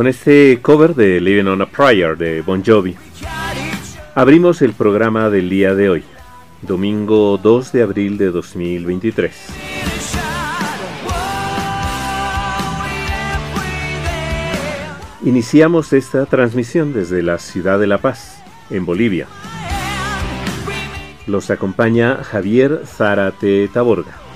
Con este cover de Living on a Prayer de Bon Jovi, abrimos el programa del día de hoy, domingo 2 de abril de 2023. Iniciamos esta transmisión desde la ciudad de La Paz, en Bolivia. Los acompaña Javier Zárate Taborga.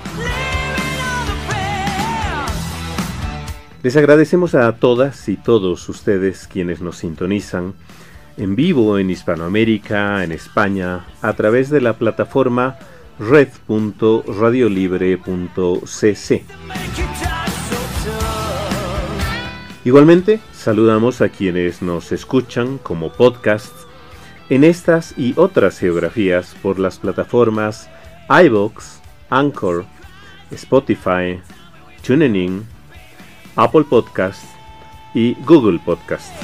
Les agradecemos a todas y todos ustedes quienes nos sintonizan en vivo en Hispanoamérica, en España, a través de la plataforma red.radiolibre.cc. Igualmente, saludamos a quienes nos escuchan como podcasts en estas y otras geografías por las plataformas iVoox, Anchor, Spotify, TuneIn, Apple Podcast y Google Podcast.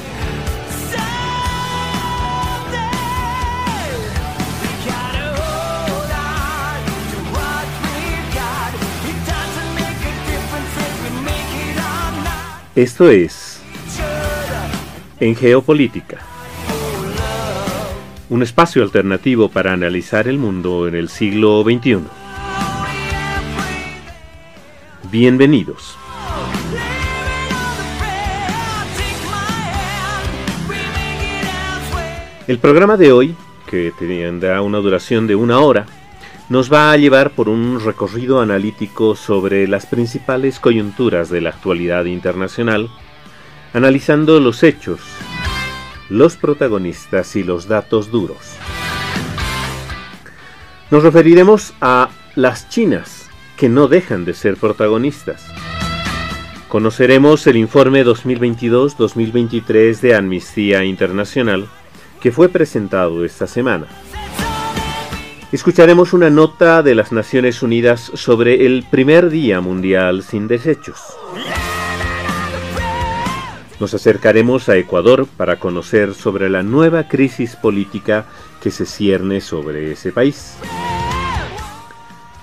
Esto es En Geopolítica, un espacio alternativo para analizar el mundo en el siglo XXI. Bienvenidos. El programa de hoy, que tendrá una duración de una hora, nos va a llevar por un recorrido analítico sobre las principales coyunturas de la actualidad internacional, analizando los hechos, los protagonistas y los datos duros. Nos referiremos a las chinas, que no dejan de ser protagonistas. Conoceremos el informe 2022-2023 de Amnistía Internacional, que fue presentado esta semana. Escucharemos una nota de las Naciones Unidas sobre el primer Día Mundial sin desechos. Nos acercaremos a Ecuador para conocer sobre la nueva crisis política que se cierne sobre ese país.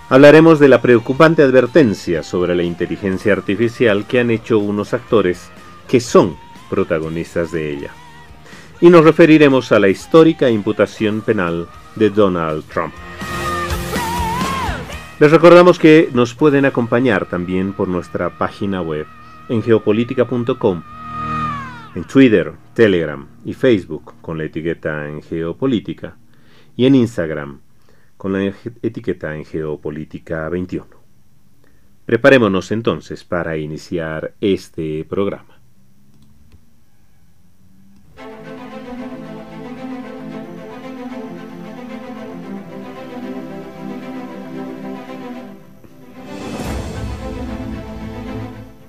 Hablaremos de la preocupante advertencia sobre la inteligencia artificial que han hecho unos actores que son protagonistas de ella y nos referiremos a la histórica imputación penal de Donald Trump. Les recordamos que nos pueden acompañar también por nuestra página web en geopolítica.com, en Twitter, Telegram y Facebook con la etiqueta en geopolítica y en Instagram con la etiqueta en geopolítica 21. Preparémonos entonces para iniciar este programa.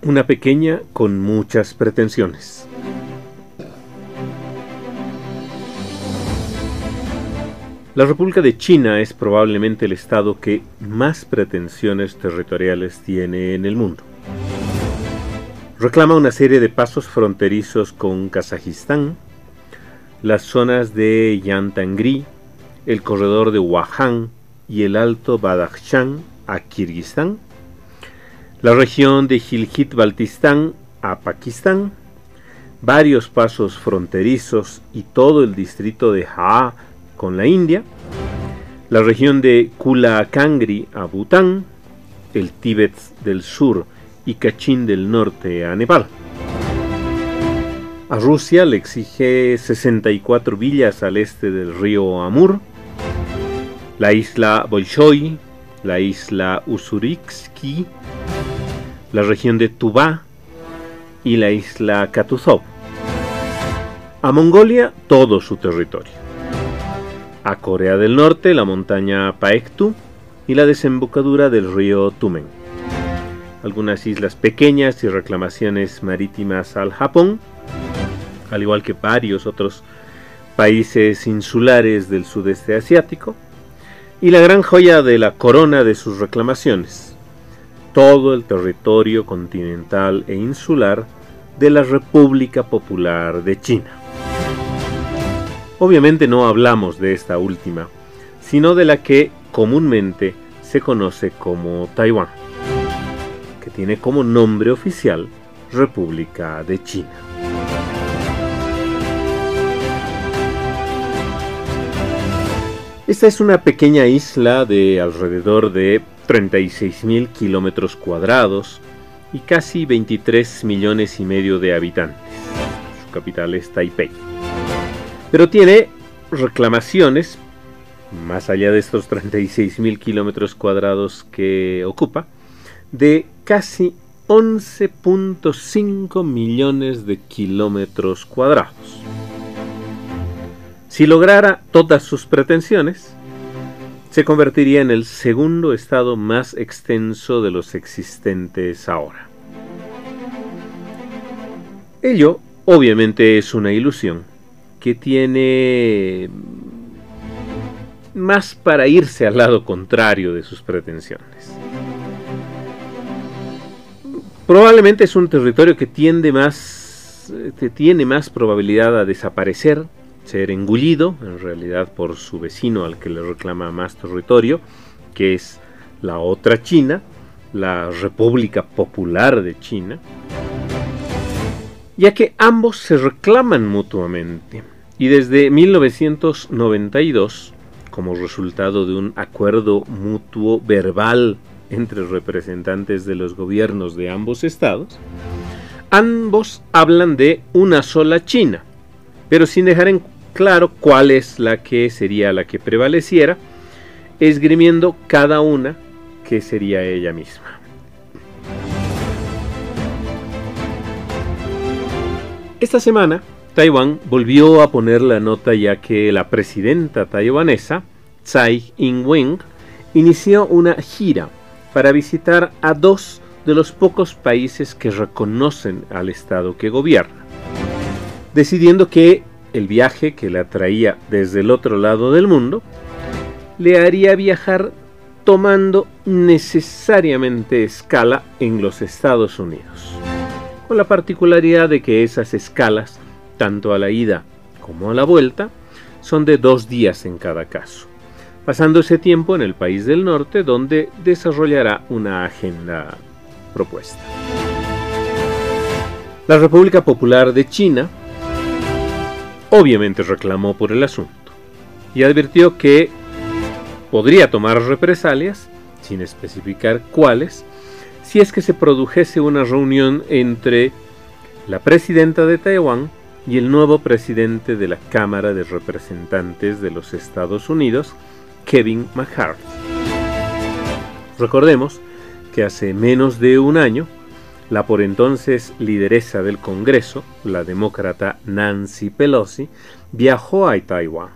Una pequeña con muchas pretensiones. La República de China es probablemente el estado que más pretensiones territoriales tiene en el mundo. Reclama una serie de pasos fronterizos con Kazajistán, las zonas de Yantangri, el corredor de Wuhan y el Alto Badakhshan a Kirguistán, la región de Gilgit-Baltistán a Pakistán, varios pasos fronterizos y todo el distrito de Jaa con la India, la región de Kula Kangri a Bután, el Tíbet del sur y Kachin del norte a Nepal. A Rusia le exige 64 villas al este del río Amur, la isla Bolshoi, la isla Usuritsky, la región de Tuvá y la isla Katuzov. A Mongolia todo su territorio. A Corea del Norte la montaña Paektu y la desembocadura del río Tumen. Algunas islas pequeñas y reclamaciones marítimas al Japón, al igual que varios otros países insulares del sudeste asiático, y la gran joya de la corona de sus reclamaciones, todo el territorio continental e insular de la República Popular de China. Obviamente no hablamos de esta última, sino de la que comúnmente se conoce como Taiwán, que tiene como nombre oficial República de China. Esta es una pequeña isla de alrededor de 36.000 kilómetros cuadrados y casi 23 millones y medio de habitantes. Su capital es Taipei. Pero tiene reclamaciones, más allá de estos 36.000 kilómetros cuadrados que ocupa, de casi 11.5 millones de kilómetros cuadrados. Si lograra todas sus pretensiones, se convertiría en el segundo estado más extenso de los existentes ahora. Ello obviamente es una ilusión que tiene más para irse al lado contrario de sus pretensiones. Probablemente es un territorio que tiende más, que tiene más probabilidad a desaparecer, ser engullido, en realidad por su vecino al que le reclama más territorio, que es la otra China, la República Popular de China, ya que ambos se reclaman mutuamente. Y desde 1992, como resultado de un acuerdo mutuo verbal entre representantes de los gobiernos de ambos estados, ambos hablan de una sola China, pero sin dejar en claro cuál es la que sería la que prevaleciera, esgrimiendo cada una que sería ella misma. Esta semana, Taiwán volvió a poner la nota ya que la presidenta taiwanesa, Tsai Ing-wen, inició una gira para visitar a dos de los pocos países que reconocen al Estado que gobierna, decidiendo que el viaje que la traía desde el otro lado del mundo le haría viajar tomando necesariamente escala en los Estados Unidos, con la particularidad de que esas escalas, tanto a la ida como a la vuelta, son de dos días en cada caso pasando ese tiempo en el país del norte donde desarrollará una agenda propuesta. La República Popular de China obviamente reclamó por el asunto y advirtió que podría tomar represalias, sin especificar cuáles, si es que se produjese una reunión entre la presidenta de Taiwán y el nuevo presidente de la Cámara de Representantes de los Estados Unidos, Kevin McCarthy. Recordemos que hace menos de un año, la por entonces lideresa del Congreso, la demócrata Nancy Pelosi, viajó a Taiwán,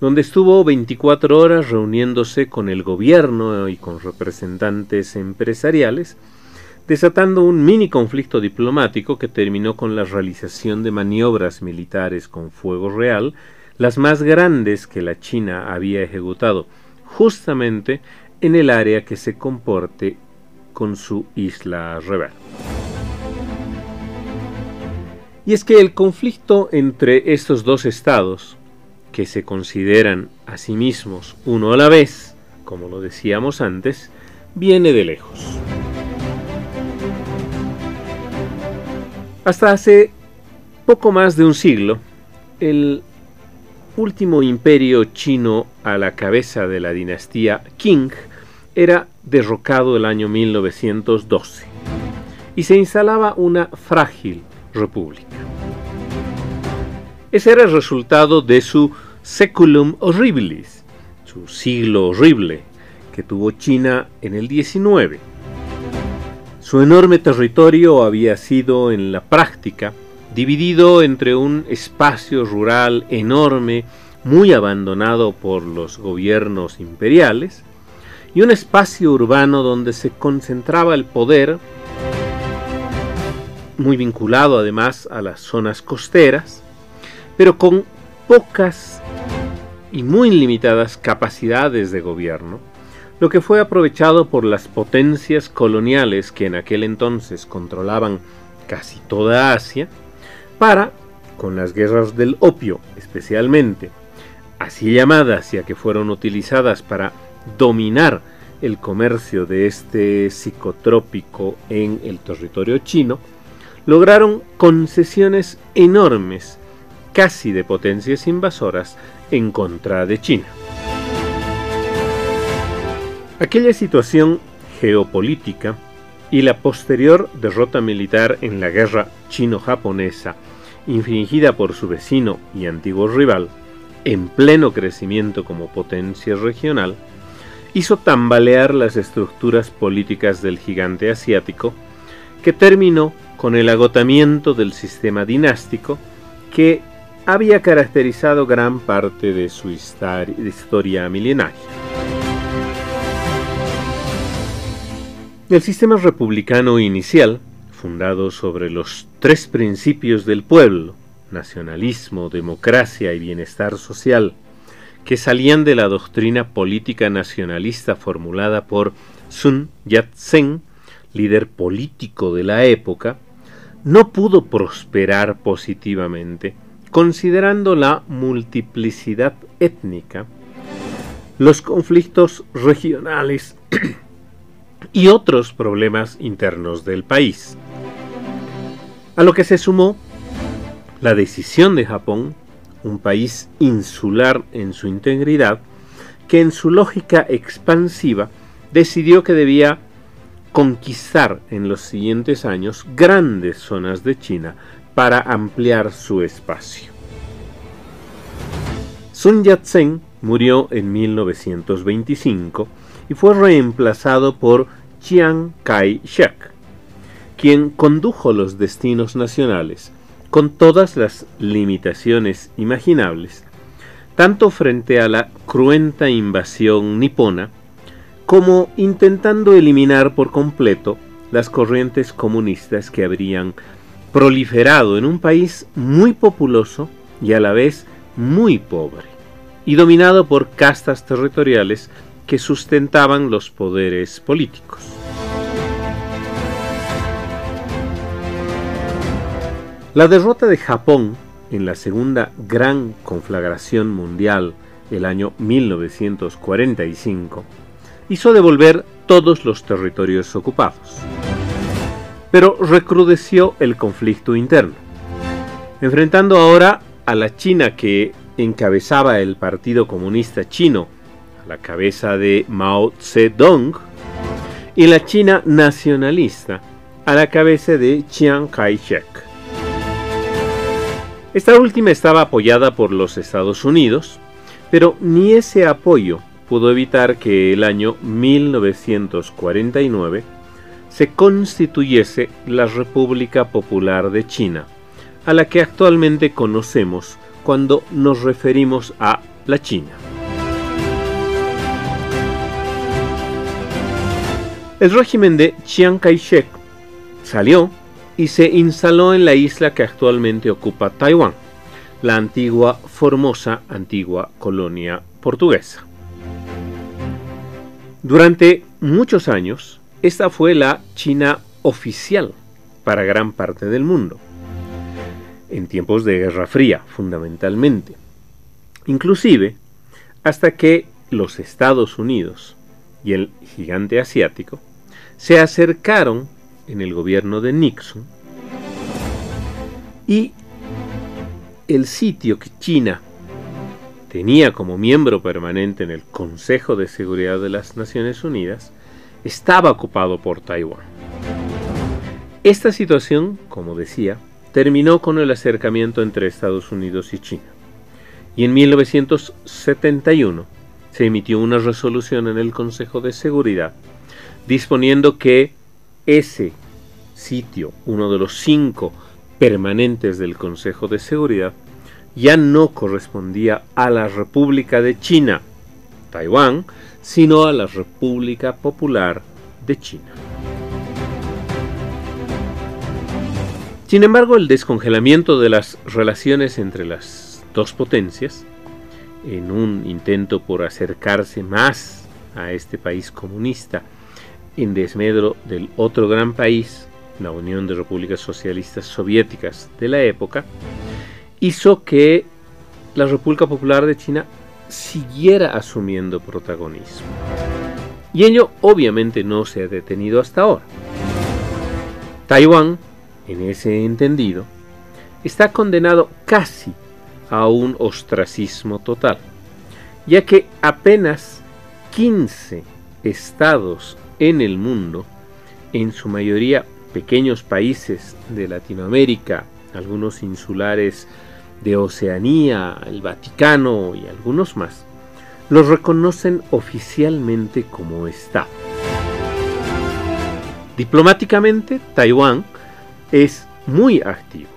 donde estuvo 24 horas reuniéndose con el gobierno y con representantes empresariales, desatando un mini conflicto diplomático que terminó con la realización de maniobras militares con fuego real las más grandes que la China había ejecutado, justamente en el área que se comporte con su isla rebelde. Y es que el conflicto entre estos dos estados, que se consideran a sí mismos uno a la vez, como lo decíamos antes, viene de lejos. Hasta hace poco más de un siglo, el último imperio chino a la cabeza de la dinastía Qing era derrocado el año 1912 y se instalaba una frágil república. Ese era el resultado de su seculum horribilis, su siglo horrible, que tuvo China en el 19. Su enorme territorio había sido en la práctica dividido entre un espacio rural enorme, muy abandonado por los gobiernos imperiales, y un espacio urbano donde se concentraba el poder, muy vinculado además a las zonas costeras, pero con pocas y muy limitadas capacidades de gobierno, lo que fue aprovechado por las potencias coloniales que en aquel entonces controlaban casi toda Asia, para, con las guerras del opio especialmente, así llamadas ya que fueron utilizadas para dominar el comercio de este psicotrópico en el territorio chino, lograron concesiones enormes, casi de potencias invasoras, en contra de China. Aquella situación geopolítica y la posterior derrota militar en la guerra chino-japonesa, infligida por su vecino y antiguo rival, en pleno crecimiento como potencia regional, hizo tambalear las estructuras políticas del gigante asiático, que terminó con el agotamiento del sistema dinástico que había caracterizado gran parte de su historia milenaria. El sistema republicano inicial, fundado sobre los tres principios del pueblo, nacionalismo, democracia y bienestar social, que salían de la doctrina política nacionalista formulada por Sun Yat-sen, líder político de la época, no pudo prosperar positivamente, considerando la multiplicidad étnica, los conflictos regionales y otros problemas internos del país. A lo que se sumó la decisión de Japón, un país insular en su integridad, que en su lógica expansiva decidió que debía conquistar en los siguientes años grandes zonas de China para ampliar su espacio. Sun Yat-sen murió en 1925 y fue reemplazado por Chiang Kai-shek, quien condujo los destinos nacionales con todas las limitaciones imaginables, tanto frente a la cruenta invasión nipona, como intentando eliminar por completo las corrientes comunistas que habrían proliferado en un país muy populoso y a la vez muy pobre, y dominado por castas territoriales que sustentaban los poderes políticos. La derrota de Japón en la segunda gran conflagración mundial el año 1945 hizo devolver todos los territorios ocupados. Pero recrudeció el conflicto interno, enfrentando ahora a la China que encabezaba el Partido Comunista Chino, a la cabeza de Mao Zedong, y la China nacionalista, a la cabeza de Chiang Kai-shek. Esta última estaba apoyada por los Estados Unidos, pero ni ese apoyo pudo evitar que el año 1949 se constituyese la República Popular de China, a la que actualmente conocemos cuando nos referimos a la China. El régimen de Chiang Kai-shek salió y se instaló en la isla que actualmente ocupa Taiwán, la antigua Formosa, antigua colonia portuguesa. Durante muchos años, esta fue la China oficial para gran parte del mundo, en tiempos de Guerra Fría fundamentalmente, inclusive hasta que los Estados Unidos y el gigante asiático se acercaron en el gobierno de Nixon y el sitio que China tenía como miembro permanente en el Consejo de Seguridad de las Naciones Unidas estaba ocupado por Taiwán. Esta situación, como decía, terminó con el acercamiento entre Estados Unidos y China. Y en 1971 se emitió una resolución en el Consejo de Seguridad disponiendo que ese sitio, uno de los cinco permanentes del Consejo de Seguridad, ya no correspondía a la República de China, Taiwán, sino a la República Popular de China. Sin embargo, el descongelamiento de las relaciones entre las dos potencias, en un intento por acercarse más a este país comunista, en desmedro del otro gran país, la Unión de Repúblicas Socialistas Soviéticas de la época, hizo que la República Popular de China siguiera asumiendo protagonismo. Y ello obviamente no se ha detenido hasta ahora. Taiwán, en ese entendido, está condenado casi a un ostracismo total, ya que apenas 15 estados en el mundo, en su mayoría pequeños países de Latinoamérica, algunos insulares de Oceanía, el Vaticano y algunos más, los reconocen oficialmente como Estado. Diplomáticamente, Taiwán es muy activo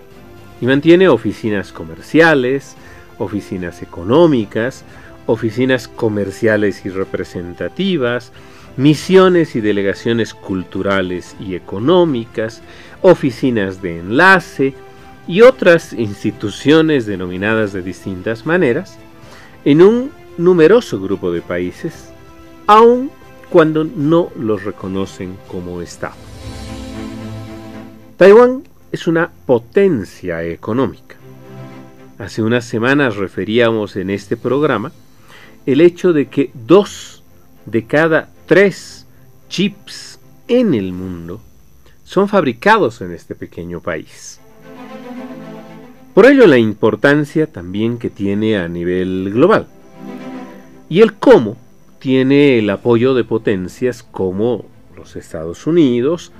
y mantiene oficinas comerciales, oficinas económicas, oficinas comerciales y representativas, misiones y delegaciones culturales y económicas, oficinas de enlace y otras instituciones denominadas de distintas maneras, en un numeroso grupo de países, aun cuando no los reconocen como Estado. Taiwán es una potencia económica. Hace unas semanas referíamos en este programa el hecho de que dos de cada tres chips en el mundo son fabricados en este pequeño país. Por ello la importancia también que tiene a nivel global. Y el cómo tiene el apoyo de potencias como los Estados Unidos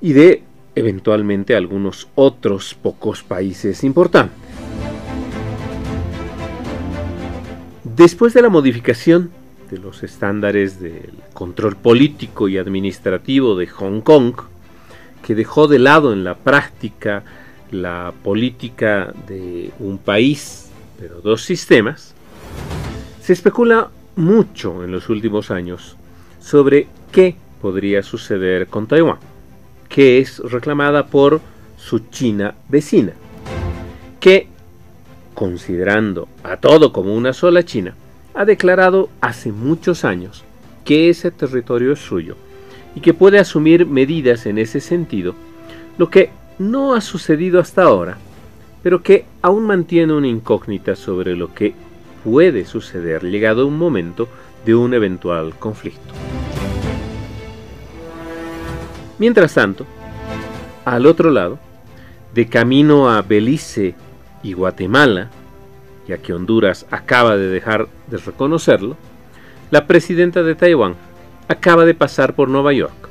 y de eventualmente algunos otros pocos países importantes. Después de la modificación de los estándares del control político y administrativo de Hong Kong, que dejó de lado en la práctica la política de un país, pero dos sistemas, se especula mucho en los últimos años sobre qué podría suceder con Taiwán que es reclamada por su China vecina, que, considerando a todo como una sola China, ha declarado hace muchos años que ese territorio es suyo y que puede asumir medidas en ese sentido, lo que no ha sucedido hasta ahora, pero que aún mantiene una incógnita sobre lo que puede suceder llegado un momento de un eventual conflicto. Mientras tanto, al otro lado, de camino a Belice y Guatemala, ya que Honduras acaba de dejar de reconocerlo, la presidenta de Taiwán acaba de pasar por Nueva York,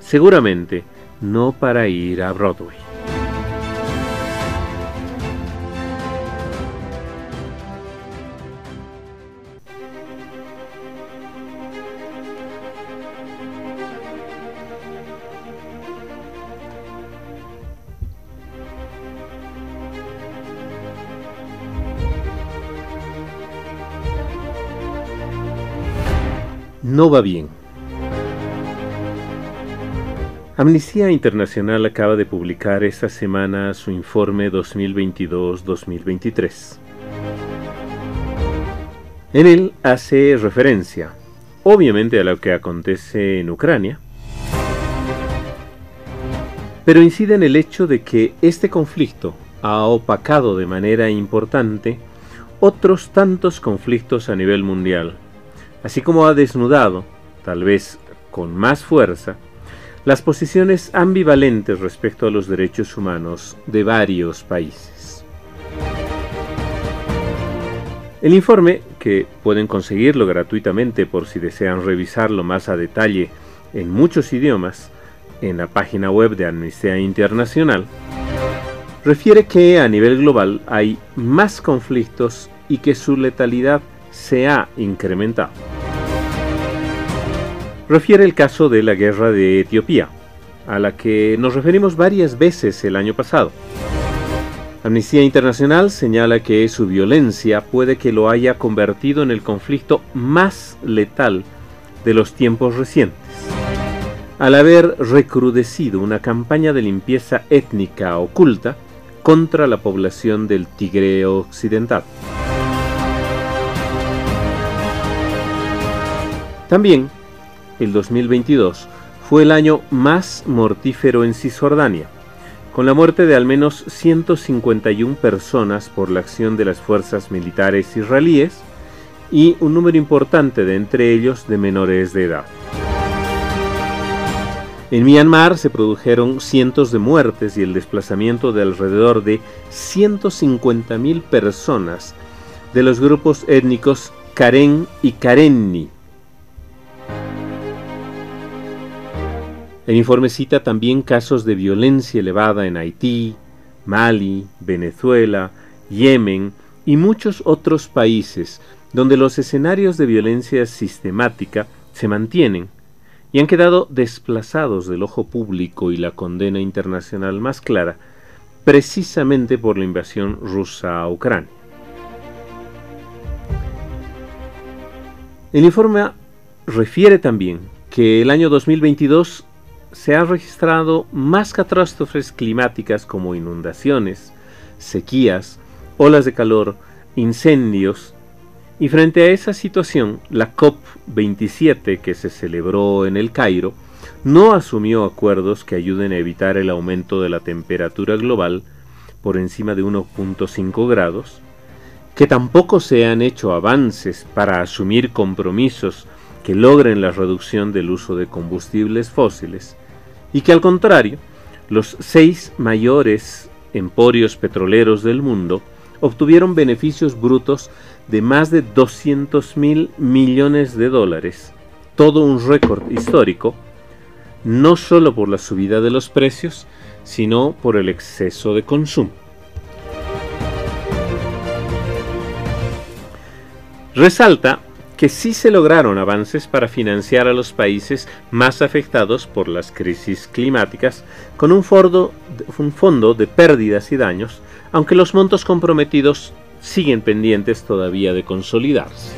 seguramente no para ir a Broadway. No va bien. Amnistía Internacional acaba de publicar esta semana su informe 2022-2023. En él hace referencia, obviamente, a lo que acontece en Ucrania, pero incide en el hecho de que este conflicto ha opacado de manera importante otros tantos conflictos a nivel mundial así como ha desnudado, tal vez con más fuerza, las posiciones ambivalentes respecto a los derechos humanos de varios países. El informe, que pueden conseguirlo gratuitamente por si desean revisarlo más a detalle en muchos idiomas, en la página web de Amnistía Internacional, refiere que a nivel global hay más conflictos y que su letalidad se ha incrementado. Refiere el caso de la guerra de Etiopía, a la que nos referimos varias veces el año pasado. Amnistía Internacional señala que su violencia puede que lo haya convertido en el conflicto más letal de los tiempos recientes, al haber recrudecido una campaña de limpieza étnica oculta contra la población del Tigreo Occidental. También, el 2022 fue el año más mortífero en Cisjordania, con la muerte de al menos 151 personas por la acción de las fuerzas militares israelíes y un número importante de entre ellos de menores de edad. En Myanmar se produjeron cientos de muertes y el desplazamiento de alrededor de 150.000 personas de los grupos étnicos Karen y Karenni. El informe cita también casos de violencia elevada en Haití, Mali, Venezuela, Yemen y muchos otros países donde los escenarios de violencia sistemática se mantienen y han quedado desplazados del ojo público y la condena internacional más clara, precisamente por la invasión rusa a Ucrania. El informe refiere también que el año 2022 se han registrado más catástrofes climáticas como inundaciones, sequías, olas de calor, incendios, y frente a esa situación, la COP27 que se celebró en el Cairo no asumió acuerdos que ayuden a evitar el aumento de la temperatura global por encima de 1.5 grados, que tampoco se han hecho avances para asumir compromisos que logren la reducción del uso de combustibles fósiles, y que al contrario, los seis mayores emporios petroleros del mundo obtuvieron beneficios brutos de más de 200 mil millones de dólares, todo un récord histórico, no solo por la subida de los precios, sino por el exceso de consumo. Resalta que sí se lograron avances para financiar a los países más afectados por las crisis climáticas con un, fondo de pérdidas y daños, aunque los montos comprometidos siguen pendientes todavía de consolidarse.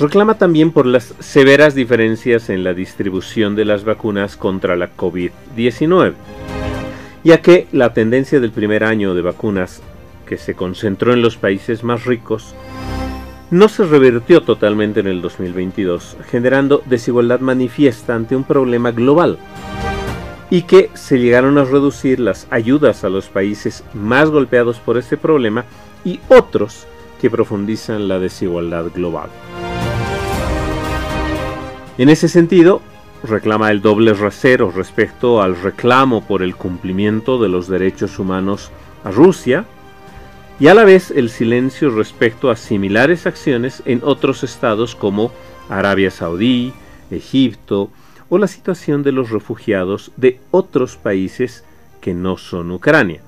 Reclama también por las severas diferencias en la distribución de las vacunas contra la COVID-19, ya que la tendencia del primer año de vacunas que se concentró en los países más ricos no se revirtió totalmente en el 2022, generando desigualdad manifiesta ante un problema global y que se llegaron a reducir las ayudas a los países más golpeados por este problema y otros que profundizan la desigualdad global. En ese sentido, reclama el doble rasero respecto al reclamo por el cumplimiento de los derechos humanos a Rusia y a la vez el silencio respecto a similares acciones en otros estados como Arabia Saudí, Egipto, o la situación de los refugiados de otros países que no son Ucrania,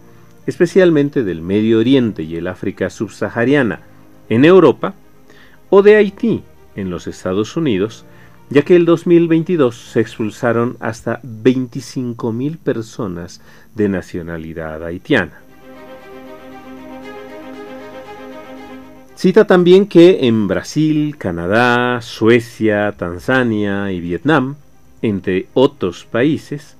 especialmente del Medio Oriente y el África subsahariana en Europa, o de Haití en los Estados Unidos, ya que el 2022 se expulsaron hasta 25.000 personas de nacionalidad haitiana. Cita también que en Brasil, Canadá, Suecia, Tanzania y Vietnam entre otros países,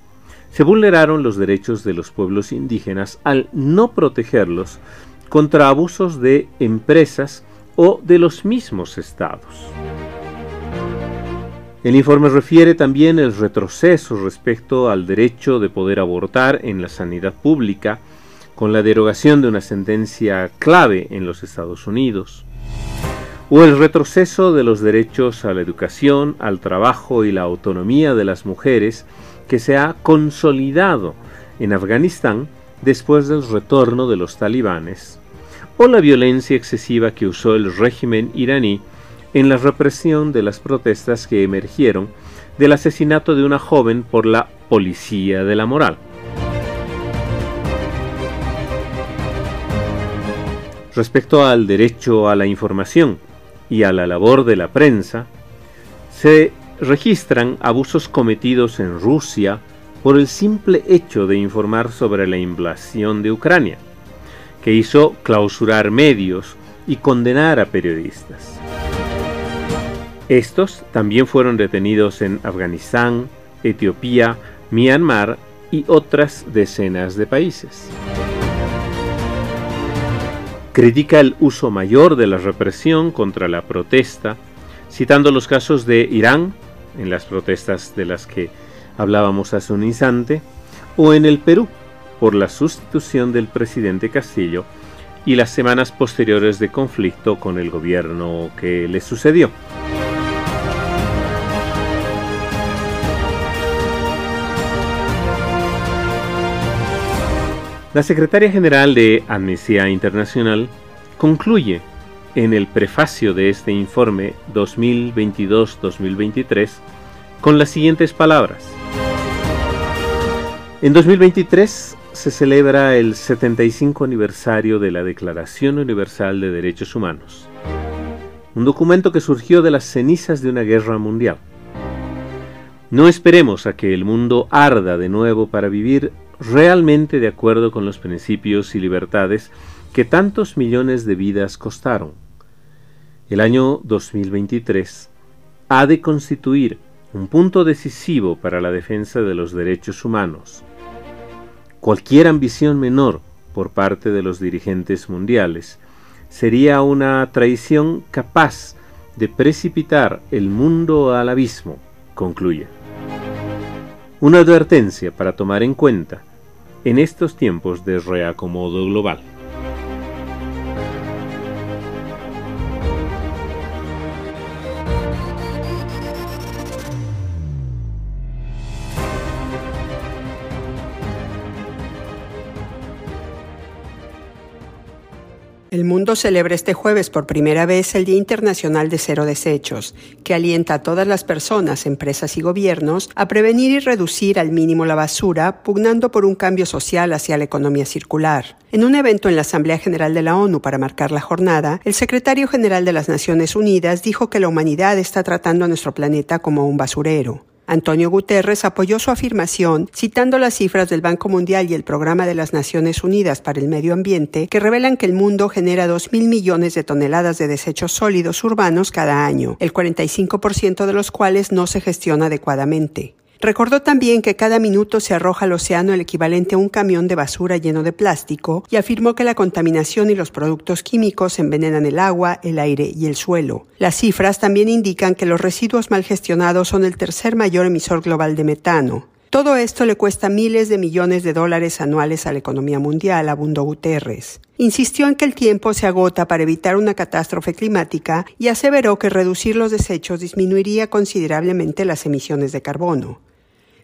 se vulneraron los derechos de los pueblos indígenas al no protegerlos contra abusos de empresas o de los mismos estados. El informe refiere también el retroceso respecto al derecho de poder abortar en la sanidad pública, con la derogación de una sentencia clave en los Estados Unidos, o el retroceso de los derechos a la educación, al trabajo y la autonomía de las mujeres que se ha consolidado en Afganistán después del retorno de los talibanes, o la violencia excesiva que usó el régimen iraní en la represión de las protestas que emergieron del asesinato de una joven por la policía de la moral. Respecto al derecho a la información, y a la labor de la prensa, se registran abusos cometidos en Rusia por el simple hecho de informar sobre la invasión de Ucrania, que hizo clausurar medios y condenar a periodistas. Estos también fueron detenidos en Afganistán, Etiopía, Myanmar y otras decenas de países critica el uso mayor de la represión contra la protesta, citando los casos de Irán, en las protestas de las que hablábamos hace un instante, o en el Perú, por la sustitución del presidente Castillo y las semanas posteriores de conflicto con el gobierno que le sucedió. La secretaria general de Amnistía Internacional concluye en el prefacio de este informe 2022-2023 con las siguientes palabras. En 2023 se celebra el 75 aniversario de la Declaración Universal de Derechos Humanos, un documento que surgió de las cenizas de una guerra mundial. No esperemos a que el mundo arda de nuevo para vivir realmente de acuerdo con los principios y libertades que tantos millones de vidas costaron. El año 2023 ha de constituir un punto decisivo para la defensa de los derechos humanos. Cualquier ambición menor por parte de los dirigentes mundiales sería una traición capaz de precipitar el mundo al abismo, concluye. Una advertencia para tomar en cuenta en estos tiempos de reacomodo global. El mundo celebra este jueves por primera vez el Día Internacional de Cero Desechos, que alienta a todas las personas, empresas y gobiernos a prevenir y reducir al mínimo la basura, pugnando por un cambio social hacia la economía circular. En un evento en la Asamblea General de la ONU para marcar la jornada, el secretario general de las Naciones Unidas dijo que la humanidad está tratando a nuestro planeta como un basurero. Antonio Guterres apoyó su afirmación citando las cifras del Banco Mundial y el Programa de las Naciones Unidas para el Medio Ambiente que revelan que el mundo genera 2.000 millones de toneladas de desechos sólidos urbanos cada año, el 45% de los cuales no se gestiona adecuadamente. Recordó también que cada minuto se arroja al océano el equivalente a un camión de basura lleno de plástico y afirmó que la contaminación y los productos químicos envenenan el agua, el aire y el suelo. Las cifras también indican que los residuos mal gestionados son el tercer mayor emisor global de metano. Todo esto le cuesta miles de millones de dólares anuales a la economía mundial, abundó Guterres. Insistió en que el tiempo se agota para evitar una catástrofe climática y aseveró que reducir los desechos disminuiría considerablemente las emisiones de carbono.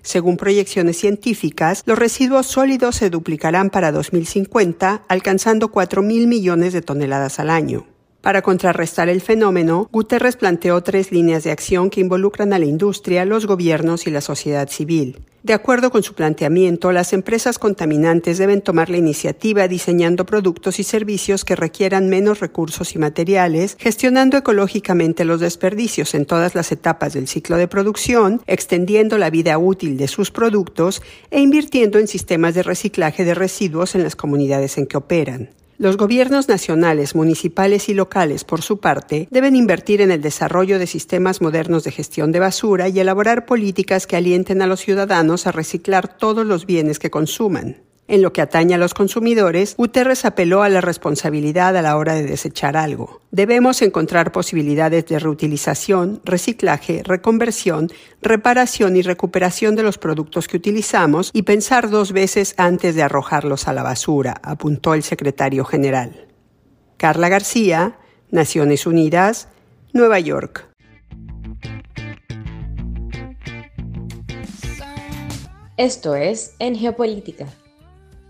Según proyecciones científicas, los residuos sólidos se duplicarán para 2050, alcanzando 4 mil millones de toneladas al año. Para contrarrestar el fenómeno, Guterres planteó tres líneas de acción que involucran a la industria, los gobiernos y la sociedad civil. De acuerdo con su planteamiento, las empresas contaminantes deben tomar la iniciativa diseñando productos y servicios que requieran menos recursos y materiales, gestionando ecológicamente los desperdicios en todas las etapas del ciclo de producción, extendiendo la vida útil de sus productos e invirtiendo en sistemas de reciclaje de residuos en las comunidades en que operan. Los gobiernos nacionales, municipales y locales, por su parte, deben invertir en el desarrollo de sistemas modernos de gestión de basura y elaborar políticas que alienten a los ciudadanos a reciclar todos los bienes que consuman. En lo que atañe a los consumidores, Guterres apeló a la responsabilidad a la hora de desechar algo. Debemos encontrar posibilidades de reutilización, reciclaje, reconversión, reparación y recuperación de los productos que utilizamos y pensar dos veces antes de arrojarlos a la basura, apuntó el secretario general. Carla García, Naciones Unidas, Nueva York. Esto es En Geopolítica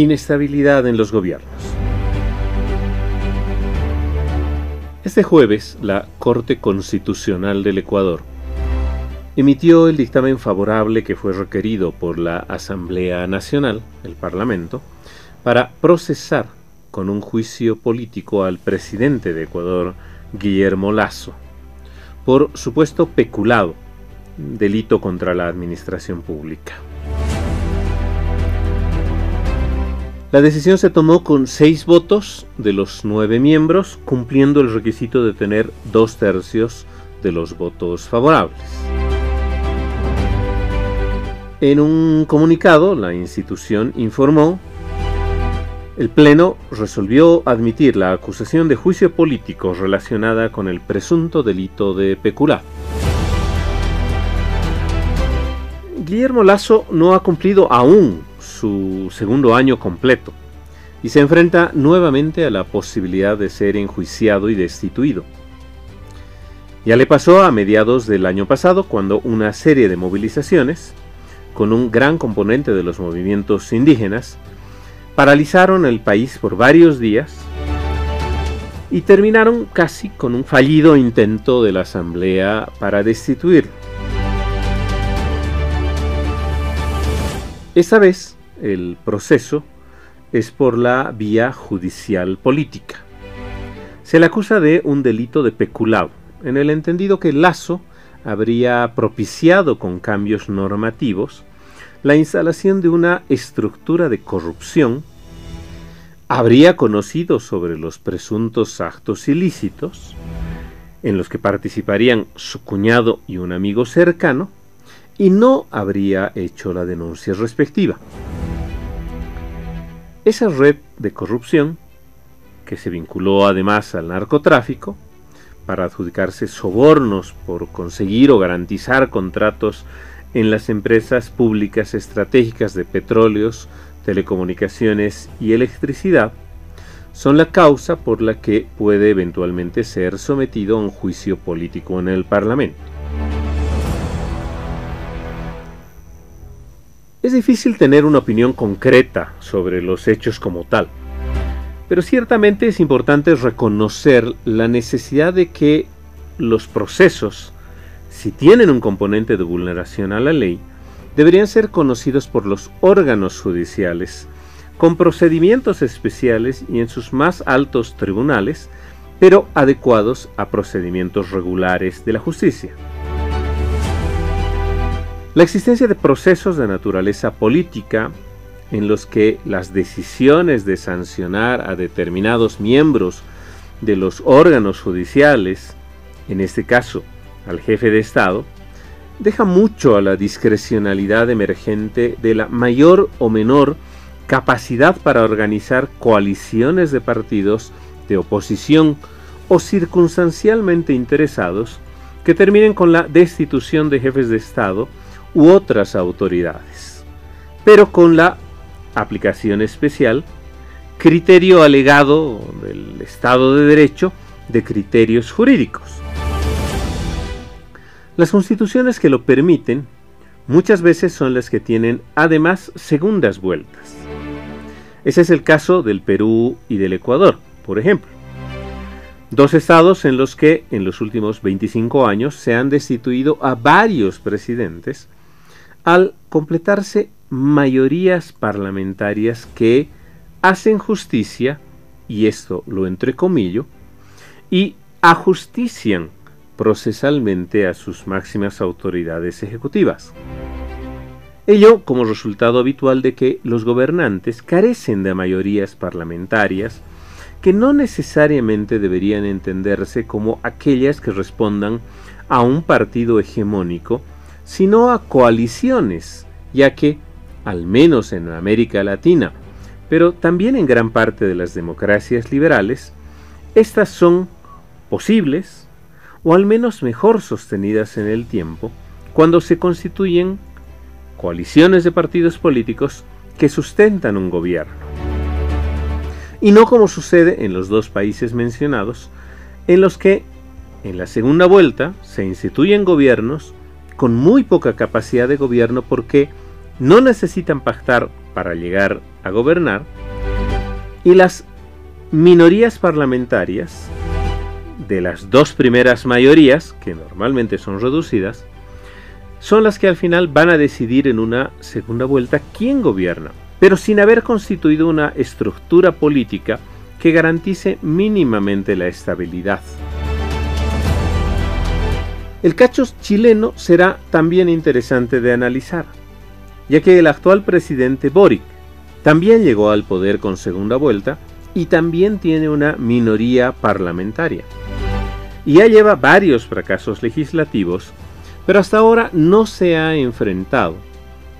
Inestabilidad en los gobiernos. Este jueves, la Corte Constitucional del Ecuador emitió el dictamen favorable que fue requerido por la Asamblea Nacional, el Parlamento, para procesar con un juicio político al presidente de Ecuador, Guillermo Lazo, por supuesto peculado, delito contra la administración pública. La decisión se tomó con seis votos de los nueve miembros, cumpliendo el requisito de tener dos tercios de los votos favorables. En un comunicado, la institución informó, el Pleno resolvió admitir la acusación de juicio político relacionada con el presunto delito de peculado. Guillermo Lazo no ha cumplido aún su segundo año completo y se enfrenta nuevamente a la posibilidad de ser enjuiciado y destituido. Ya le pasó a mediados del año pasado cuando una serie de movilizaciones, con un gran componente de los movimientos indígenas, paralizaron el país por varios días y terminaron casi con un fallido intento de la Asamblea para destituirlo. Esta vez, el proceso es por la vía judicial política. Se le acusa de un delito de peculado, en el entendido que Lazo habría propiciado con cambios normativos la instalación de una estructura de corrupción, habría conocido sobre los presuntos actos ilícitos, en los que participarían su cuñado y un amigo cercano, y no habría hecho la denuncia respectiva. Esa red de corrupción, que se vinculó además al narcotráfico, para adjudicarse sobornos por conseguir o garantizar contratos en las empresas públicas estratégicas de petróleos, telecomunicaciones y electricidad, son la causa por la que puede eventualmente ser sometido a un juicio político en el Parlamento. Es difícil tener una opinión concreta sobre los hechos como tal, pero ciertamente es importante reconocer la necesidad de que los procesos, si tienen un componente de vulneración a la ley, deberían ser conocidos por los órganos judiciales, con procedimientos especiales y en sus más altos tribunales, pero adecuados a procedimientos regulares de la justicia. La existencia de procesos de naturaleza política en los que las decisiones de sancionar a determinados miembros de los órganos judiciales, en este caso al jefe de Estado, deja mucho a la discrecionalidad emergente de la mayor o menor capacidad para organizar coaliciones de partidos de oposición o circunstancialmente interesados que terminen con la destitución de jefes de Estado u otras autoridades, pero con la aplicación especial, criterio alegado del Estado de Derecho de criterios jurídicos. Las constituciones que lo permiten muchas veces son las que tienen además segundas vueltas. Ese es el caso del Perú y del Ecuador, por ejemplo. Dos estados en los que en los últimos 25 años se han destituido a varios presidentes al completarse mayorías parlamentarias que hacen justicia, y esto lo entrecomillo, y ajustician procesalmente a sus máximas autoridades ejecutivas. Ello como resultado habitual de que los gobernantes carecen de mayorías parlamentarias que no necesariamente deberían entenderse como aquellas que respondan a un partido hegemónico sino a coaliciones, ya que, al menos en América Latina, pero también en gran parte de las democracias liberales, estas son posibles o al menos mejor sostenidas en el tiempo cuando se constituyen coaliciones de partidos políticos que sustentan un gobierno. Y no como sucede en los dos países mencionados, en los que en la segunda vuelta se instituyen gobiernos con muy poca capacidad de gobierno porque no necesitan pactar para llegar a gobernar y las minorías parlamentarias de las dos primeras mayorías, que normalmente son reducidas, son las que al final van a decidir en una segunda vuelta quién gobierna, pero sin haber constituido una estructura política que garantice mínimamente la estabilidad. El cacho chileno será también interesante de analizar, ya que el actual presidente Boric también llegó al poder con segunda vuelta y también tiene una minoría parlamentaria. Y ya lleva varios fracasos legislativos, pero hasta ahora no se ha enfrentado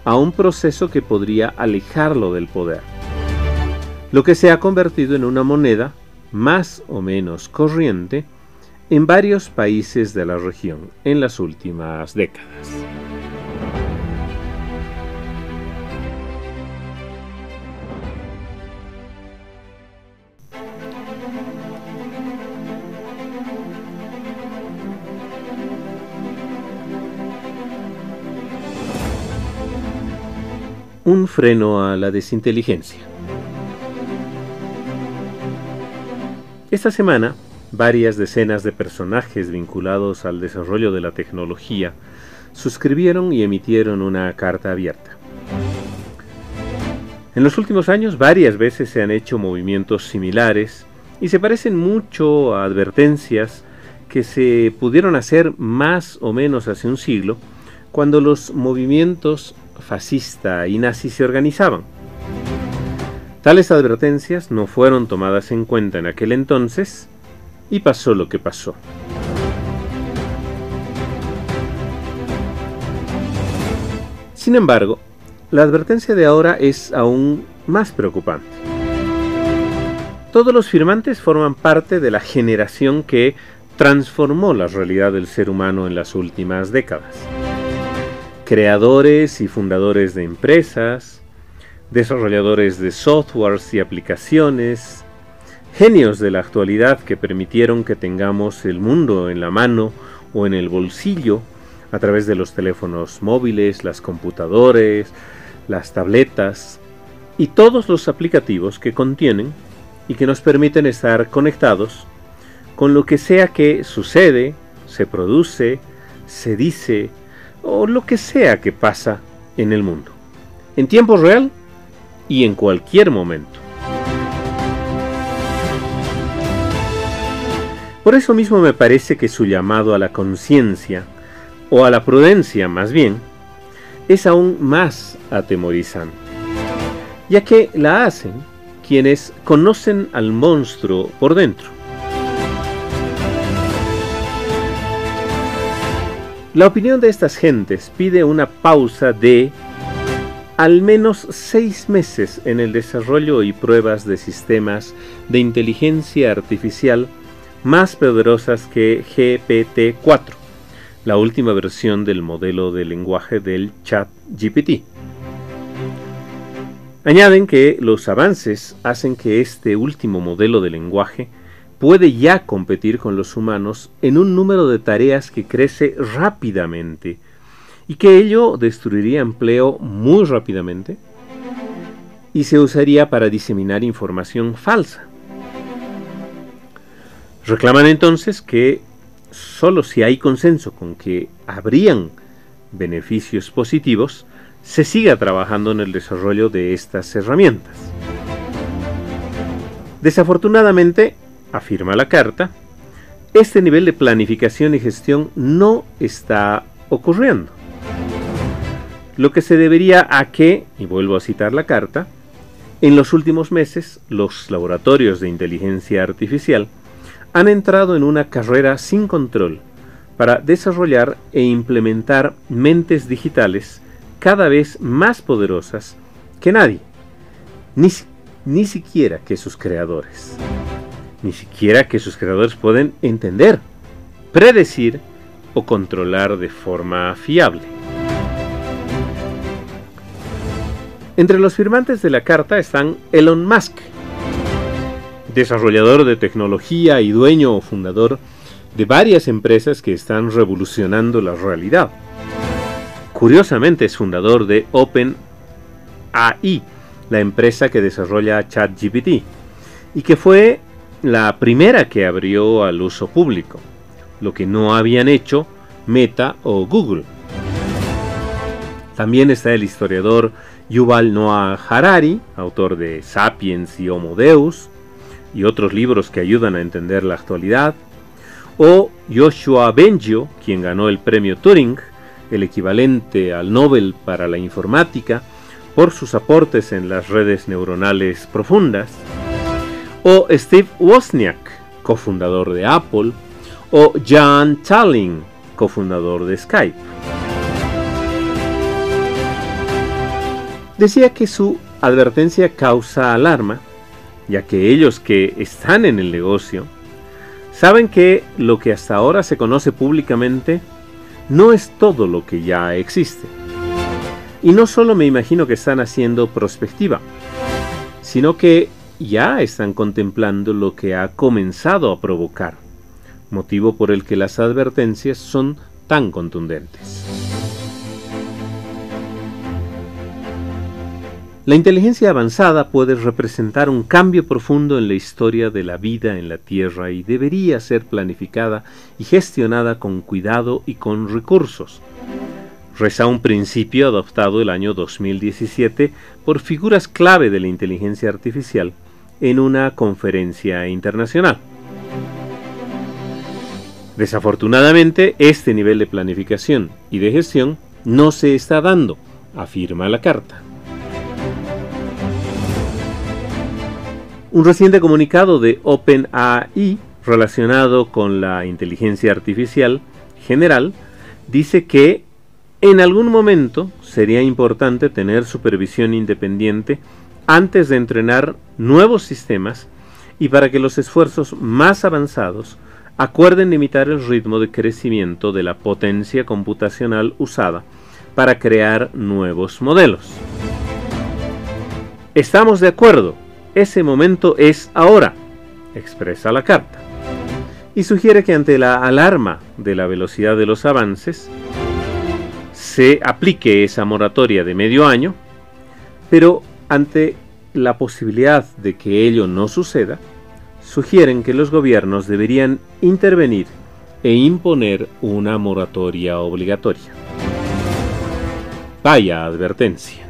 a un proceso que podría alejarlo del poder, lo que se ha convertido en una moneda más o menos corriente en varios países de la región en las últimas décadas. Un freno a la desinteligencia. Esta semana varias decenas de personajes vinculados al desarrollo de la tecnología suscribieron y emitieron una carta abierta. En los últimos años varias veces se han hecho movimientos similares y se parecen mucho a advertencias que se pudieron hacer más o menos hace un siglo cuando los movimientos fascista y nazi se organizaban. Tales advertencias no fueron tomadas en cuenta en aquel entonces y pasó lo que pasó. Sin embargo, la advertencia de ahora es aún más preocupante. Todos los firmantes forman parte de la generación que transformó la realidad del ser humano en las últimas décadas. Creadores y fundadores de empresas, desarrolladores de softwares y aplicaciones, genios de la actualidad que permitieron que tengamos el mundo en la mano o en el bolsillo a través de los teléfonos móviles, las computadores, las tabletas y todos los aplicativos que contienen y que nos permiten estar conectados con lo que sea que sucede, se produce, se dice o lo que sea que pasa en el mundo, en tiempo real y en cualquier momento. Por eso mismo me parece que su llamado a la conciencia, o a la prudencia más bien, es aún más atemorizante, ya que la hacen quienes conocen al monstruo por dentro. La opinión de estas gentes pide una pausa de al menos seis meses en el desarrollo y pruebas de sistemas de inteligencia artificial más poderosas que GPT-4, la última versión del modelo de lenguaje del chat GPT. Añaden que los avances hacen que este último modelo de lenguaje puede ya competir con los humanos en un número de tareas que crece rápidamente y que ello destruiría empleo muy rápidamente y se usaría para diseminar información falsa. Reclaman entonces que solo si hay consenso con que habrían beneficios positivos, se siga trabajando en el desarrollo de estas herramientas. Desafortunadamente, afirma la carta, este nivel de planificación y gestión no está ocurriendo. Lo que se debería a que, y vuelvo a citar la carta, en los últimos meses los laboratorios de inteligencia artificial han entrado en una carrera sin control para desarrollar e implementar mentes digitales cada vez más poderosas que nadie, ni, ni siquiera que sus creadores. Ni siquiera que sus creadores pueden entender, predecir o controlar de forma fiable. Entre los firmantes de la carta están Elon Musk, desarrollador de tecnología y dueño o fundador de varias empresas que están revolucionando la realidad. Curiosamente es fundador de OpenAI, la empresa que desarrolla ChatGPT, y que fue la primera que abrió al uso público, lo que no habían hecho Meta o Google. También está el historiador Yuval Noah Harari, autor de Sapiens y Homo Deus, y otros libros que ayudan a entender la actualidad, o Joshua Bengio, quien ganó el premio Turing, el equivalente al Nobel para la informática, por sus aportes en las redes neuronales profundas, o Steve Wozniak, cofundador de Apple, o John Tallinn, cofundador de Skype. Decía que su advertencia causa alarma, ya que ellos que están en el negocio saben que lo que hasta ahora se conoce públicamente no es todo lo que ya existe. Y no solo me imagino que están haciendo prospectiva, sino que ya están contemplando lo que ha comenzado a provocar, motivo por el que las advertencias son tan contundentes. La inteligencia avanzada puede representar un cambio profundo en la historia de la vida en la Tierra y debería ser planificada y gestionada con cuidado y con recursos. Reza un principio adoptado el año 2017 por figuras clave de la inteligencia artificial en una conferencia internacional. Desafortunadamente, este nivel de planificación y de gestión no se está dando, afirma la carta. Un reciente comunicado de OpenAI relacionado con la inteligencia artificial general dice que en algún momento sería importante tener supervisión independiente antes de entrenar nuevos sistemas y para que los esfuerzos más avanzados acuerden limitar el ritmo de crecimiento de la potencia computacional usada para crear nuevos modelos. Estamos de acuerdo ese momento es ahora, expresa la carta, y sugiere que ante la alarma de la velocidad de los avances, se aplique esa moratoria de medio año, pero ante la posibilidad de que ello no suceda, sugieren que los gobiernos deberían intervenir e imponer una moratoria obligatoria. Vaya advertencia.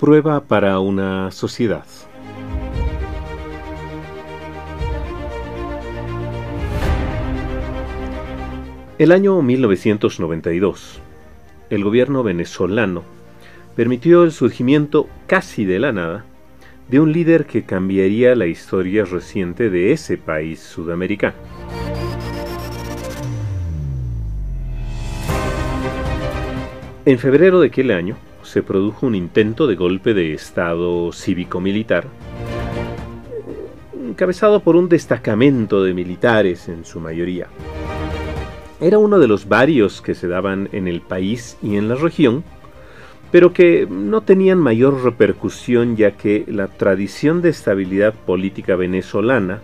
Prueba para una sociedad. El año 1992, el gobierno venezolano permitió el surgimiento casi de la nada de un líder que cambiaría la historia reciente de ese país sudamericano. En febrero de aquel año, se produjo un intento de golpe de Estado cívico-militar, encabezado por un destacamento de militares en su mayoría. Era uno de los varios que se daban en el país y en la región, pero que no tenían mayor repercusión ya que la tradición de estabilidad política venezolana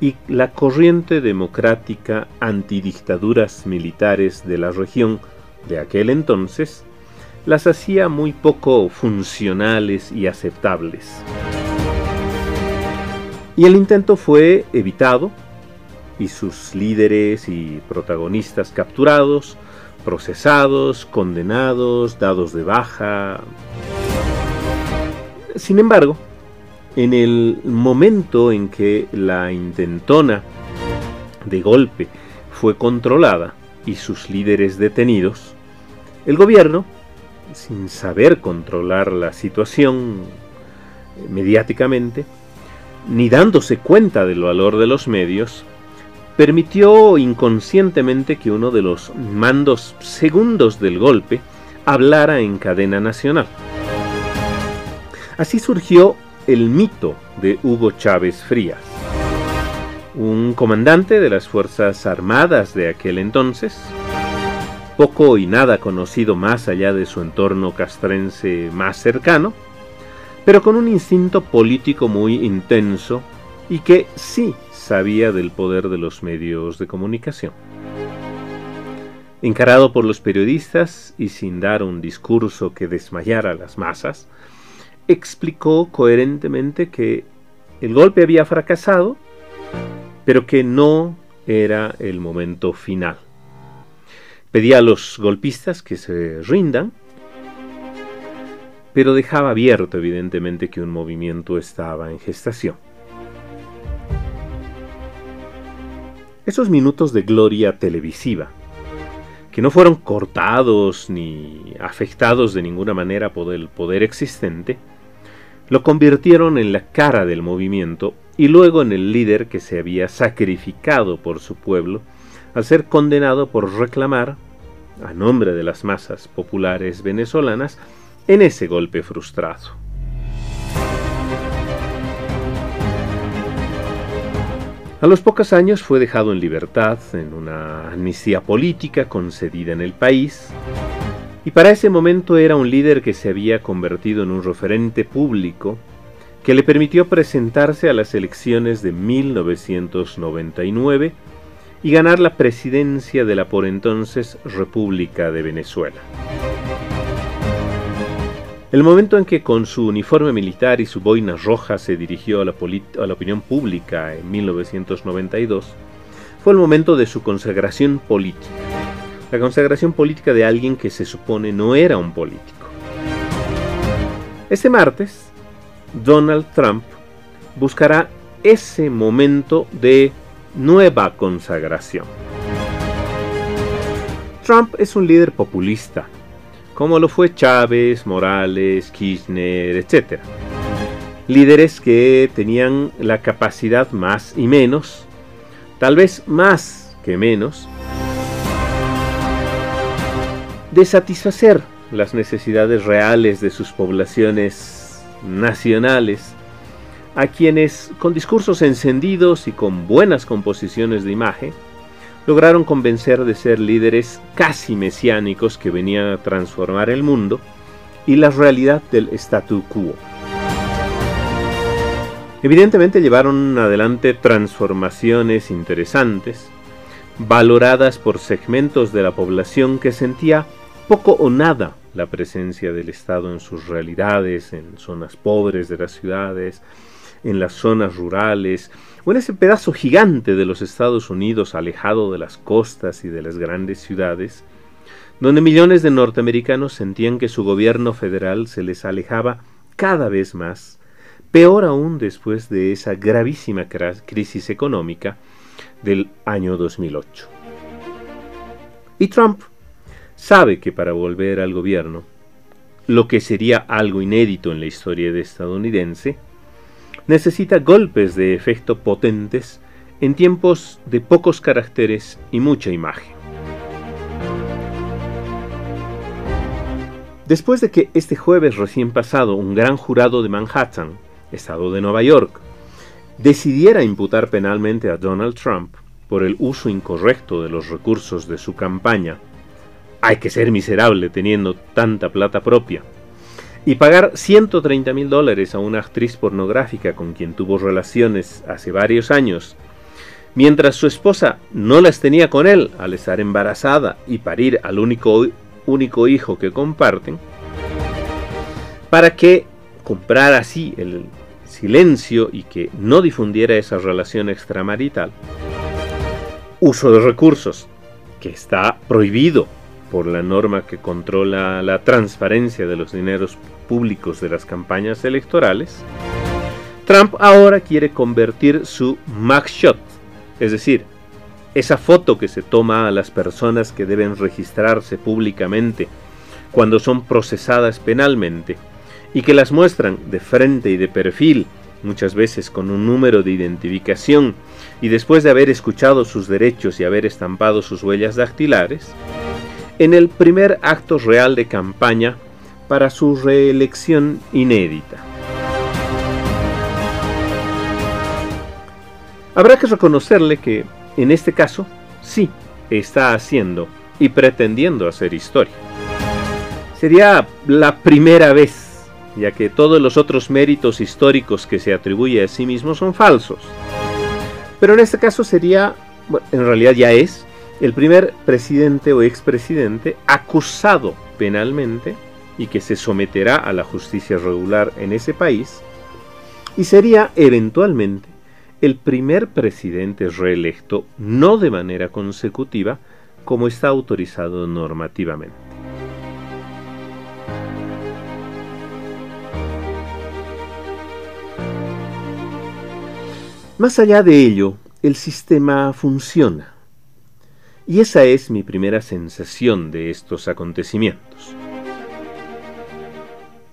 y la corriente democrática antidictaduras militares de la región de aquel entonces las hacía muy poco funcionales y aceptables. Y el intento fue evitado y sus líderes y protagonistas capturados, procesados, condenados, dados de baja. Sin embargo, en el momento en que la intentona de golpe fue controlada y sus líderes detenidos, el gobierno sin saber controlar la situación mediáticamente, ni dándose cuenta del valor de los medios, permitió inconscientemente que uno de los mandos segundos del golpe hablara en cadena nacional. Así surgió el mito de Hugo Chávez Frías un comandante de las Fuerzas Armadas de aquel entonces, poco y nada conocido más allá de su entorno castrense más cercano, pero con un instinto político muy intenso y que sí sabía del poder de los medios de comunicación. Encarado por los periodistas y sin dar un discurso que desmayara a las masas, explicó coherentemente que el golpe había fracasado, pero que no era el momento final. Pedía a los golpistas que se rindan, pero dejaba abierto evidentemente que un movimiento estaba en gestación. Esos minutos de gloria televisiva, que no fueron cortados ni afectados de ninguna manera por el poder existente, lo convirtieron en la cara del movimiento y luego en el líder que se había sacrificado por su pueblo al ser condenado por reclamar, a nombre de las masas populares venezolanas, en ese golpe frustrado. A los pocos años fue dejado en libertad en una amnistía política concedida en el país, y para ese momento era un líder que se había convertido en un referente público que le permitió presentarse a las elecciones de 1999 y ganar la presidencia de la por entonces República de Venezuela. El momento en que con su uniforme militar y su boina roja se dirigió a la, opinión pública en 1992 fue el momento de su consagración política. La consagración política de alguien que se supone no era un político. Este martes, Donald Trump buscará ese momento de nueva consagración. Trump es un líder populista, como lo fue Chávez, Morales, Kirchner, etc. Líderes que tenían la capacidad más y menos, tal vez más que menos, de satisfacer las necesidades reales de sus poblaciones nacionales a quienes, con discursos encendidos y con buenas composiciones de imagen, lograron convencer de ser líderes casi mesiánicos que venían a transformar el mundo y la realidad del statu quo. Evidentemente llevaron adelante transformaciones interesantes, valoradas por segmentos de la población que sentía poco o nada la presencia del Estado en sus realidades, en zonas pobres de las ciudades, en las zonas rurales o en ese pedazo gigante de los Estados Unidos alejado de las costas y de las grandes ciudades, donde millones de norteamericanos sentían que su gobierno federal se les alejaba cada vez más, peor aún después de esa gravísima crisis económica del año 2008. Y Trump sabe que para volver al gobierno, lo que sería algo inédito en la historia de estadounidense, necesita golpes de efecto potentes en tiempos de pocos caracteres y mucha imagen. Después de que este jueves recién pasado un gran jurado de Manhattan, estado de Nueva York, decidiera imputar penalmente a Donald Trump por el uso incorrecto de los recursos de su campaña, hay que ser miserable teniendo tanta plata propia, y pagar 130 mil dólares a una actriz pornográfica con quien tuvo relaciones hace varios años, mientras su esposa no las tenía con él al estar embarazada y parir al único, único hijo que comparten, para que comprara así el silencio y que no difundiera esa relación extramarital. Uso de recursos, que está prohibido por la norma que controla la transparencia de los dineros públicos de las campañas electorales, Trump ahora quiere convertir su mugshot, es decir, esa foto que se toma a las personas que deben registrarse públicamente cuando son procesadas penalmente y que las muestran de frente y de perfil, muchas veces con un número de identificación, y después de haber escuchado sus derechos y haber estampado sus huellas dactilares, en el primer acto real de campaña para su reelección inédita. Habrá que reconocerle que, en este caso, sí está haciendo y pretendiendo hacer historia. Sería la primera vez, ya que todos los otros méritos históricos que se atribuye a sí mismo son falsos. Pero en este caso sería, en realidad ya es, el primer presidente o expresidente acusado penalmente y que se someterá a la justicia regular en ese país, y sería eventualmente el primer presidente reelecto no de manera consecutiva como está autorizado normativamente. Más allá de ello, el sistema funciona. Y esa es mi primera sensación de estos acontecimientos.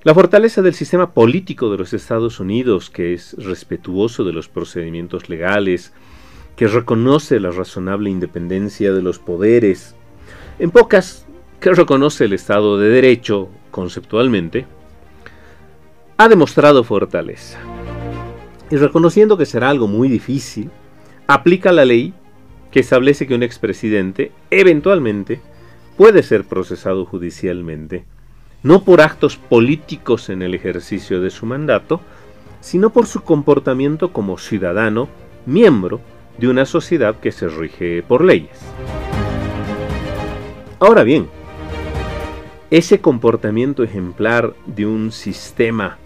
La fortaleza del sistema político de los Estados Unidos, que es respetuoso de los procedimientos legales, que reconoce la razonable independencia de los poderes, en pocas, que reconoce el Estado de Derecho conceptualmente, ha demostrado fortaleza. Y reconociendo que será algo muy difícil, aplica la ley que establece que un expresidente eventualmente puede ser procesado judicialmente, no por actos políticos en el ejercicio de su mandato, sino por su comportamiento como ciudadano, miembro de una sociedad que se rige por leyes. Ahora bien, ¿ese comportamiento ejemplar de un sistema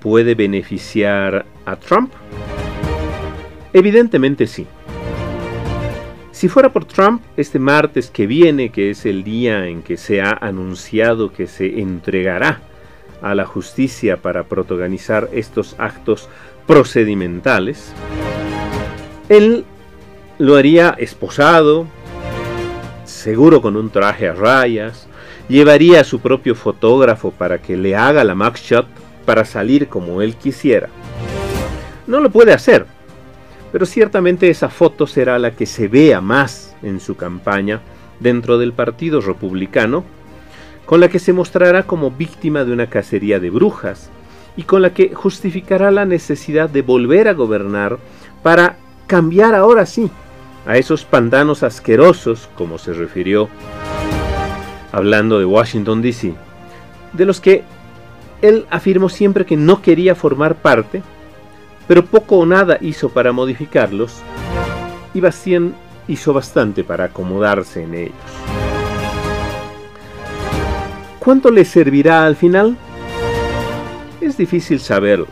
puede beneficiar a Trump? Evidentemente sí. Si fuera por Trump, este martes que viene, que es el día en que se ha anunciado que se entregará a la justicia para protagonizar estos actos procedimentales, él lo haría esposado, seguro con un traje a rayas, llevaría a su propio fotógrafo para que le haga la mugshot para salir como él quisiera. No lo puede hacer, pero ciertamente esa foto será la que se vea más en su campaña dentro del Partido Republicano, con la que se mostrará como víctima de una cacería de brujas y con la que justificará la necesidad de volver a gobernar para cambiar ahora sí a esos pantanos asquerosos, como se refirió hablando de Washington, D.C., de los que él afirmó siempre que no quería formar parte pero poco o nada hizo para modificarlos y Bastien hizo bastante para acomodarse en ellos. ¿Cuánto le servirá al final? Es difícil saberlo.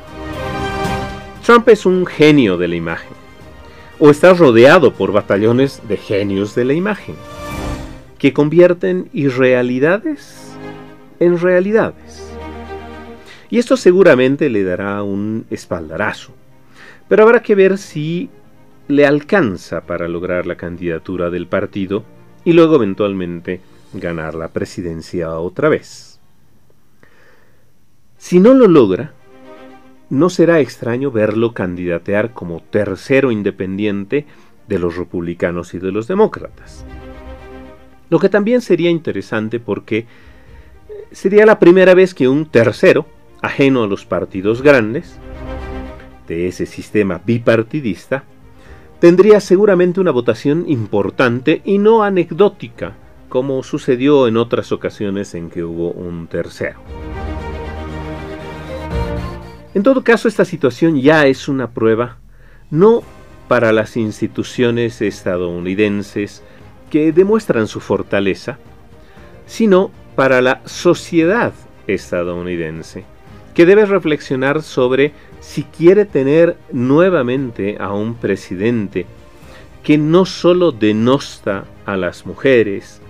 Trump es un genio de la imagen, o está rodeado por batallones de genios de la imagen, que convierten irrealidades en realidades. Y esto seguramente le dará un espaldarazo pero habrá que ver si le alcanza para lograr la candidatura del partido y luego eventualmente ganar la presidencia otra vez. Si no lo logra, no será extraño verlo candidatear como tercero independiente de los republicanos y de los demócratas. Lo que también sería interesante porque sería la primera vez que un tercero, ajeno a los partidos grandes, de ese sistema bipartidista, tendría seguramente una votación importante y no anecdótica, como sucedió en otras ocasiones en que hubo un tercero. En todo caso, esta situación ya es una prueba, no para las instituciones estadounidenses que demuestran su fortaleza, sino para la sociedad estadounidense, que debe reflexionar sobre si quiere tener nuevamente a un presidente que no solo denosta a las mujeres,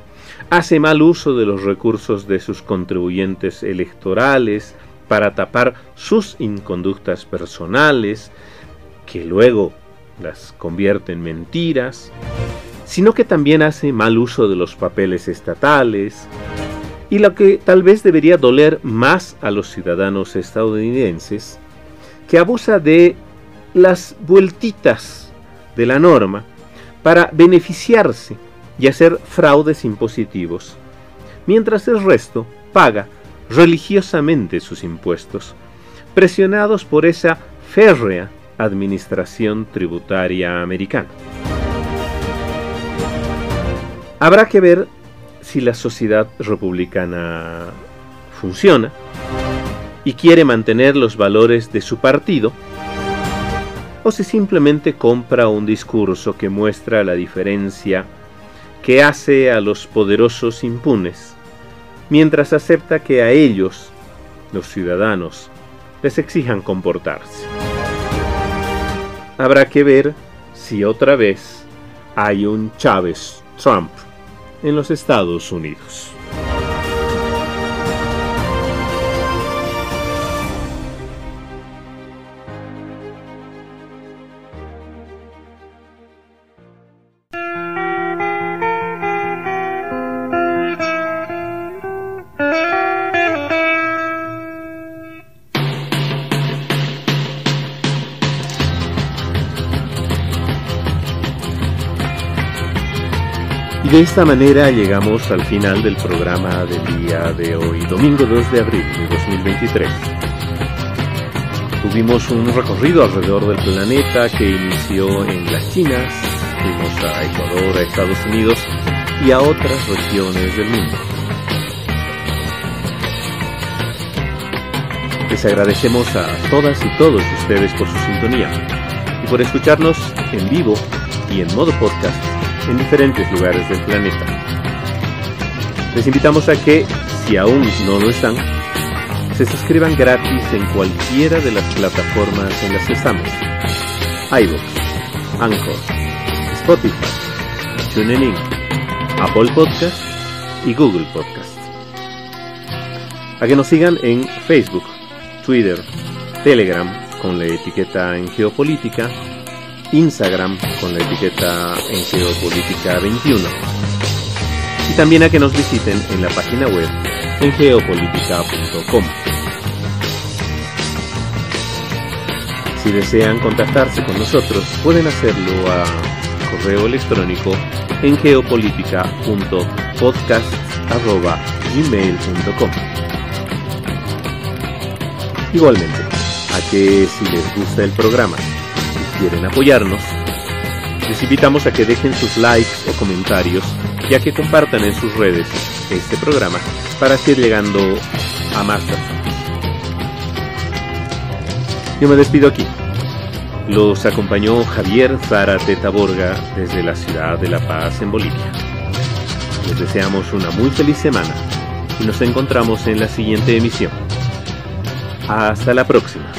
hace mal uso de los recursos de sus contribuyentes electorales para tapar sus inconductas personales, que luego las convierte en mentiras, sino que también hace mal uso de los papeles estatales, y lo que tal vez debería doler más a los ciudadanos estadounidenses que abusa de las vueltitas de la norma para beneficiarse y hacer fraudes impositivos, mientras el resto paga religiosamente sus impuestos, presionados por esa férrea Administración Tributaria Americana. Habrá que ver si la sociedad republicana funciona y quiere mantener los valores de su partido, o si simplemente compra un discurso que muestra la diferencia que hace a los poderosos impunes, mientras acepta que a ellos, los ciudadanos, les exijan comportarse. Habrá que ver si otra vez hay un Chávez Trump en los Estados Unidos. De esta manera llegamos al final del programa del día de hoy, domingo 2 de abril de 2023. Tuvimos un recorrido alrededor del planeta que inició en las Chinas, fuimos a Ecuador, a Estados Unidos y a otras regiones del mundo. Les agradecemos a todas y todos ustedes por su sintonía y por escucharnos en vivo y en modo podcast en diferentes lugares del planeta. Les invitamos a que, si aún no lo están, se suscriban gratis en cualquiera de las plataformas en las que estamos. iVoox, Anchor, Spotify, TuneIn, Apple Podcast y Google Podcast. A que nos sigan en Facebook, Twitter, Telegram con la etiqueta en geopolítica Instagram con la etiqueta en Geopolítica 21 y también a que nos visiten en la página web en geopolítica.com. Si desean contactarse con nosotros, pueden hacerlo a correo electrónico en geopolítica.podcast.gmail.com Igualmente, a que si les gusta el programa quieren apoyarnos, les invitamos a que dejen sus likes o comentarios y a que compartan en sus redes este programa para seguir llegando a más personas. Yo me despido aquí. Los acompañó Javier Zárate Borga desde la ciudad de La Paz en Bolivia. Les deseamos una muy feliz semana y nos encontramos en la siguiente emisión. Hasta la próxima.